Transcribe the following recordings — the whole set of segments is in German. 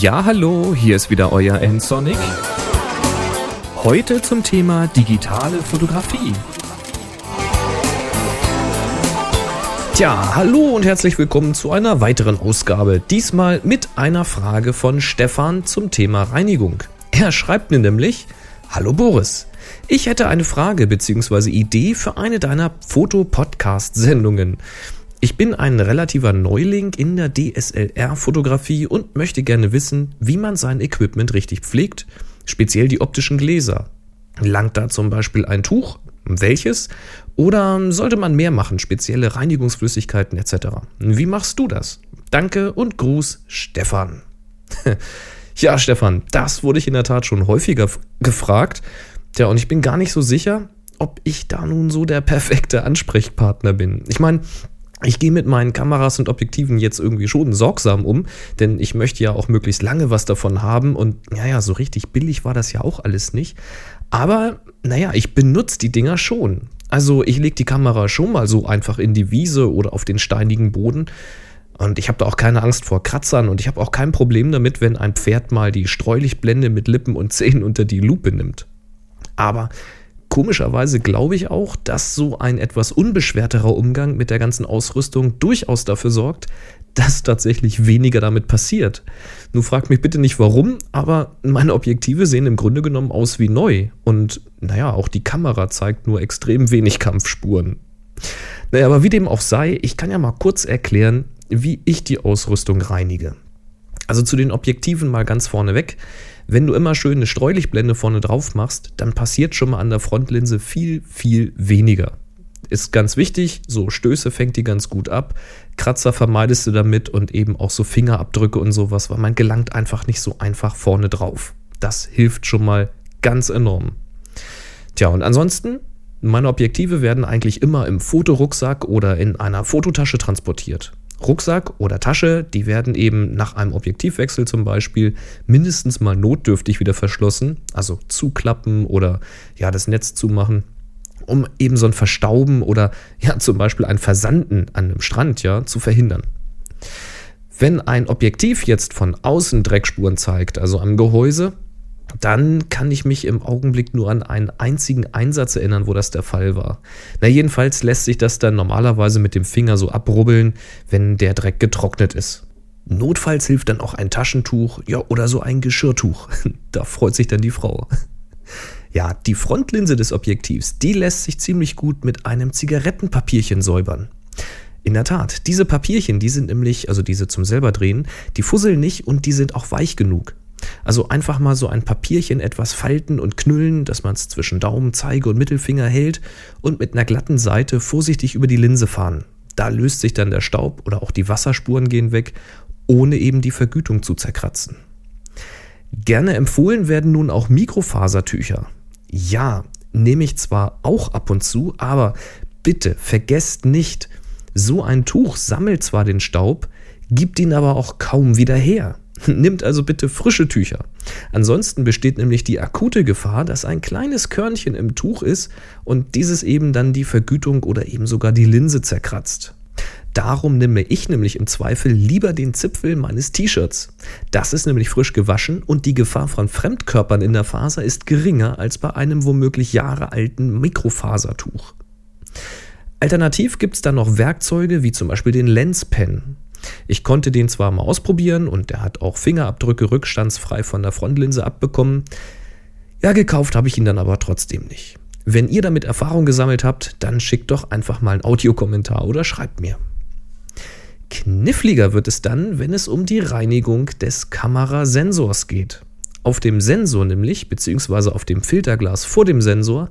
Ja, hallo, hier ist wieder euer N-Sonic. Heute zum Thema digitale Fotografie. Tja, hallo und herzlich willkommen zu einer weiteren Ausgabe. Diesmal mit einer Frage von Stefan zum Thema Reinigung. Er schreibt mir nämlich, Hallo Boris, ich hätte eine Frage bzw. Idee für eine deiner Foto-Podcast-Sendungen. Ich bin ein relativer Neuling in der DSLR-Fotografie und möchte gerne wissen, wie man sein Equipment richtig pflegt, speziell die optischen Gläser. Langt da zum Beispiel ein Tuch? Welches? Oder sollte man mehr machen, spezielle Reinigungsflüssigkeiten etc.? Wie machst du das? Danke und Gruß, Stefan. ja, Stefan, das wurde ich in der Tat schon häufiger gefragt. Tja, und ich bin gar nicht so sicher, ob ich da nun so der perfekte Ansprechpartner bin. Ich meine, ich gehe mit meinen Kameras und Objektiven jetzt irgendwie schon sorgsam um, denn ich möchte ja auch möglichst lange was davon haben und naja, so richtig billig war das ja auch alles nicht. Aber naja, ich benutze die Dinger schon. Also ich lege die Kamera schon mal so einfach in die Wiese oder auf den steinigen Boden. Und ich habe da auch keine Angst vor Kratzern und ich habe auch kein Problem damit, wenn ein Pferd mal die Streulichtblende mit Lippen und Zähnen unter die Lupe nimmt. Aber Komischerweise glaube ich auch, dass so ein etwas unbeschwerterer Umgang mit der ganzen Ausrüstung durchaus dafür sorgt, dass tatsächlich weniger damit passiert. Nun fragt mich bitte nicht warum, aber meine Objektive sehen im Grunde genommen aus wie neu. Und naja, auch die Kamera zeigt nur extrem wenig Kampfspuren. Naja, aber wie dem auch sei, ich kann ja mal kurz erklären, wie ich die Ausrüstung reinige. Also zu den Objektiven mal ganz vorne weg. Wenn du immer schön eine Streulichtblende vorne drauf machst, dann passiert schon mal an der Frontlinse viel, viel weniger. Ist ganz wichtig, so Stöße fängt die ganz gut ab, Kratzer vermeidest du damit und eben auch so Fingerabdrücke und sowas, weil man gelangt einfach nicht so einfach vorne drauf. Das hilft schon mal ganz enorm. Tja, und ansonsten, meine Objektive werden eigentlich immer im Fotorucksack oder in einer Fototasche transportiert. Rucksack oder Tasche, die werden eben nach einem Objektivwechsel zum Beispiel mindestens mal notdürftig wieder verschlossen, also zuklappen oder ja das Netz zumachen, um eben so ein Verstauben oder ja zum Beispiel ein Versanden an einem Strand ja zu verhindern. Wenn ein Objektiv jetzt von außen Dreckspuren zeigt, also am Gehäuse, dann kann ich mich im Augenblick nur an einen einzigen Einsatz erinnern, wo das der Fall war. Na, jedenfalls lässt sich das dann normalerweise mit dem Finger so abrubbeln, wenn der Dreck getrocknet ist. Notfalls hilft dann auch ein Taschentuch, ja, oder so ein Geschirrtuch. Da freut sich dann die Frau. Ja, die Frontlinse des Objektivs, die lässt sich ziemlich gut mit einem Zigarettenpapierchen säubern. In der Tat, diese Papierchen, die sind nämlich, also diese zum selber drehen, die fusseln nicht und die sind auch weich genug. Also einfach mal so ein Papierchen etwas falten und knüllen, dass man es zwischen Daumen, Zeige und Mittelfinger hält und mit einer glatten Seite vorsichtig über die Linse fahren. Da löst sich dann der Staub oder auch die Wasserspuren gehen weg, ohne eben die Vergütung zu zerkratzen. Gerne empfohlen werden nun auch Mikrofasertücher. Ja, nehme ich zwar auch ab und zu, aber bitte vergesst nicht, so ein Tuch sammelt zwar den Staub, gibt ihn aber auch kaum wieder her. Nimmt also bitte frische Tücher. Ansonsten besteht nämlich die akute Gefahr, dass ein kleines Körnchen im Tuch ist und dieses eben dann die Vergütung oder eben sogar die Linse zerkratzt. Darum nehme ich nämlich im Zweifel lieber den Zipfel meines T-Shirts. Das ist nämlich frisch gewaschen und die Gefahr von Fremdkörpern in der Faser ist geringer als bei einem womöglich jahrealten Mikrofasertuch. Alternativ gibt es dann noch Werkzeuge wie zum Beispiel den Lenspen. Ich konnte den zwar mal ausprobieren und der hat auch Fingerabdrücke rückstandsfrei von der Frontlinse abbekommen. Ja, gekauft habe ich ihn dann aber trotzdem nicht. Wenn ihr damit Erfahrung gesammelt habt, dann schickt doch einfach mal einen Audiokommentar oder schreibt mir. Kniffliger wird es dann, wenn es um die Reinigung des Kamerasensors geht. Auf dem Sensor nämlich, beziehungsweise auf dem Filterglas vor dem Sensor,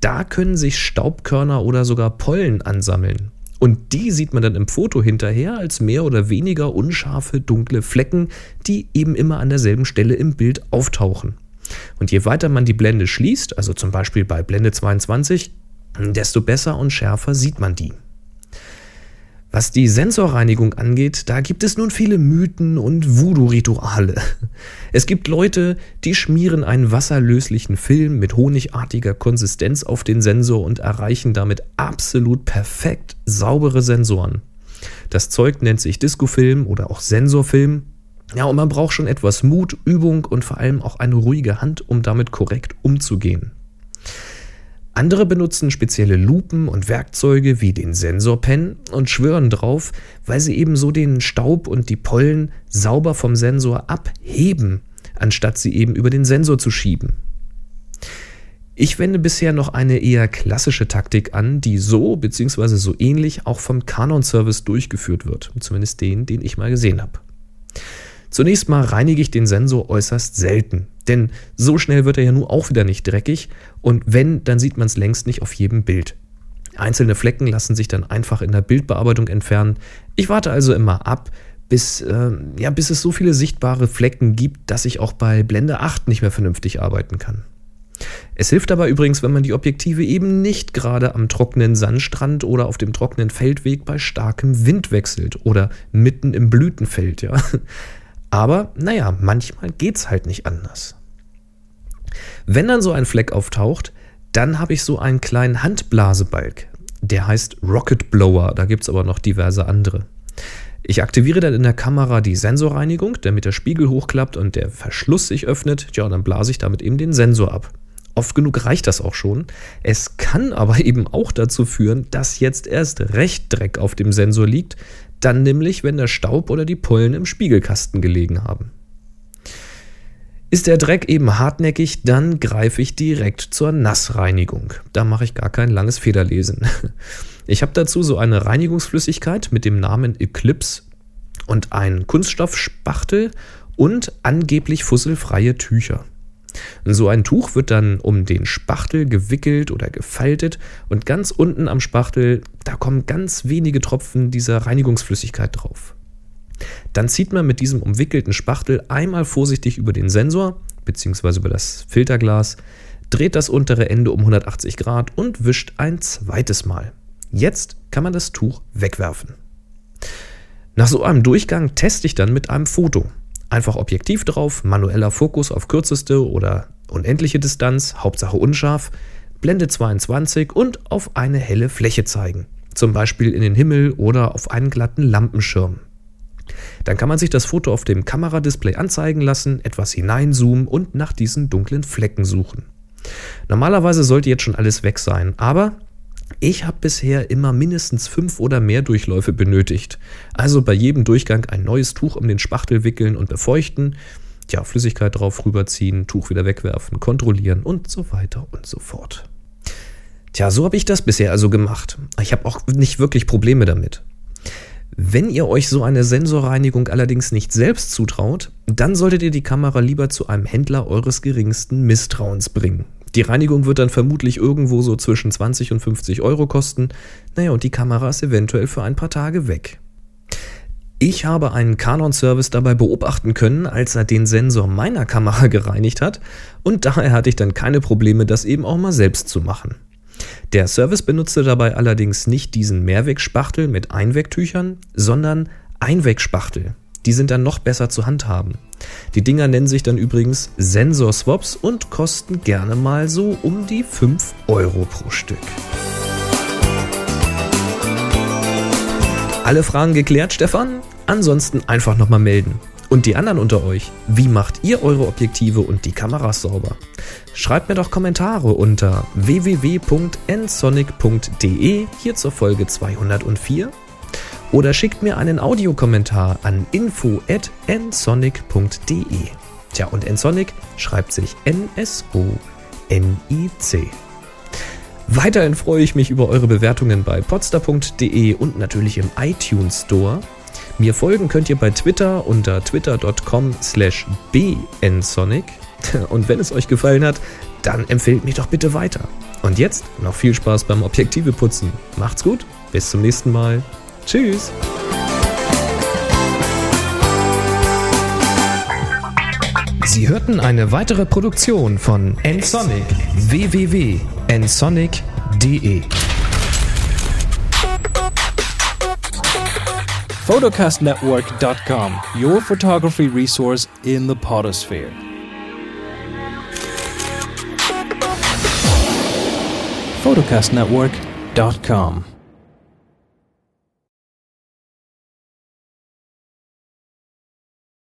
da können sich Staubkörner oder sogar Pollen ansammeln. Und die sieht man dann im Foto hinterher als mehr oder weniger unscharfe, dunkle Flecken, die eben immer an derselben Stelle im Bild auftauchen. Und je weiter man die Blende schließt, also zum Beispiel bei Blende 22, desto besser und schärfer sieht man die. Was die Sensorreinigung angeht, da gibt es nun viele Mythen und Voodoo-Rituale. Es gibt Leute, die schmieren einen wasserlöslichen Film mit honigartiger Konsistenz auf den Sensor und erreichen damit absolut perfekt saubere Sensoren. Das Zeug nennt sich Discofilm oder auch Sensorfilm Ja, und man braucht schon etwas Mut, Übung und vor allem auch eine ruhige Hand, um damit korrekt umzugehen. Andere benutzen spezielle Lupen und Werkzeuge wie den Sensorpen und schwören drauf, weil sie eben so den Staub und die Pollen sauber vom Sensor abheben, anstatt sie eben über den Sensor zu schieben. Ich wende bisher noch eine eher klassische Taktik an, die so bzw. so ähnlich auch vom Canon-Service durchgeführt wird, zumindest den, den ich mal gesehen habe. Zunächst mal reinige ich den Sensor äußerst selten, denn so schnell wird er ja nun auch wieder nicht dreckig und wenn, dann sieht man es längst nicht auf jedem Bild. Einzelne Flecken lassen sich dann einfach in der Bildbearbeitung entfernen. Ich warte also immer ab, bis, äh, ja, bis es so viele sichtbare Flecken gibt, dass ich auch bei Blende 8 nicht mehr vernünftig arbeiten kann. Es hilft aber übrigens, wenn man die Objektive eben nicht gerade am trockenen Sandstrand oder auf dem trockenen Feldweg bei starkem Wind wechselt oder mitten im Blütenfeld, ja. Aber naja, manchmal geht's halt nicht anders. Wenn dann so ein Fleck auftaucht, dann habe ich so einen kleinen Handblasebalg. Der heißt Rocket Blower, da gibt es aber noch diverse andere. Ich aktiviere dann in der Kamera die Sensorreinigung, damit der Spiegel hochklappt und der Verschluss sich öffnet. Ja, dann blase ich damit eben den Sensor ab. Oft genug reicht das auch schon. Es kann aber eben auch dazu führen, dass jetzt erst recht Dreck auf dem Sensor liegt, dann nämlich, wenn der Staub oder die Pollen im Spiegelkasten gelegen haben. Ist der Dreck eben hartnäckig, dann greife ich direkt zur Nassreinigung. Da mache ich gar kein langes Federlesen. Ich habe dazu so eine Reinigungsflüssigkeit mit dem Namen Eclipse und einen Kunststoffspachtel und angeblich fusselfreie Tücher. So ein Tuch wird dann um den Spachtel gewickelt oder gefaltet und ganz unten am Spachtel, da kommen ganz wenige Tropfen dieser Reinigungsflüssigkeit drauf. Dann zieht man mit diesem umwickelten Spachtel einmal vorsichtig über den Sensor bzw. über das Filterglas, dreht das untere Ende um 180 Grad und wischt ein zweites Mal. Jetzt kann man das Tuch wegwerfen. Nach so einem Durchgang teste ich dann mit einem Foto. Einfach Objektiv drauf, manueller Fokus auf kürzeste oder unendliche Distanz, Hauptsache unscharf, Blende 22 und auf eine helle Fläche zeigen. Zum Beispiel in den Himmel oder auf einen glatten Lampenschirm. Dann kann man sich das Foto auf dem Kameradisplay anzeigen lassen, etwas hineinzoomen und nach diesen dunklen Flecken suchen. Normalerweise sollte jetzt schon alles weg sein, aber ich habe bisher immer mindestens fünf oder mehr Durchläufe benötigt. Also bei jedem Durchgang ein neues Tuch um den Spachtel wickeln und befeuchten, ja, Flüssigkeit drauf rüberziehen, Tuch wieder wegwerfen, kontrollieren und so weiter und so fort. Tja, so habe ich das bisher also gemacht. Ich habe auch nicht wirklich Probleme damit. Wenn ihr euch so eine Sensorreinigung allerdings nicht selbst zutraut, dann solltet ihr die Kamera lieber zu einem Händler eures geringsten Misstrauens bringen. Die Reinigung wird dann vermutlich irgendwo so zwischen 20 und 50 Euro kosten. Naja, und die Kamera ist eventuell für ein paar Tage weg. Ich habe einen Canon-Service dabei beobachten können, als er den Sensor meiner Kamera gereinigt hat und daher hatte ich dann keine Probleme, das eben auch mal selbst zu machen. Der Service benutzte dabei allerdings nicht diesen Mehrwegspachtel mit Einwegtüchern, sondern Einwegspachtel. Die sind dann noch besser zu handhaben. Die Dinger nennen sich dann übrigens Sensor-Swaps und kosten gerne mal so um die 5 Euro pro Stück. Alle Fragen geklärt, Stefan? Ansonsten einfach nochmal melden. Und die anderen unter euch, wie macht ihr eure Objektive und die Kameras sauber? Schreibt mir doch Kommentare unter www.nsonic.de hier zur Folge 204 oder schickt mir einen Audiokommentar an info@nsonic.de. Tja, und nsonic schreibt sich N-S-O-N-I-C. Weiterhin freue ich mich über eure Bewertungen bei podster.de und natürlich im iTunes Store. Mir folgen könnt ihr bei Twitter unter twitter.com slash bnsonic. Und wenn es euch gefallen hat, dann empfehlt mich doch bitte weiter. Und jetzt noch viel Spaß beim Objektive putzen. Macht's gut, bis zum nächsten Mal. Tschüss. Sie hörten eine weitere Produktion von nsonic www.nsonic.de photocastnetwork.com, your photography resource in the potosphere. photocastnetwork.com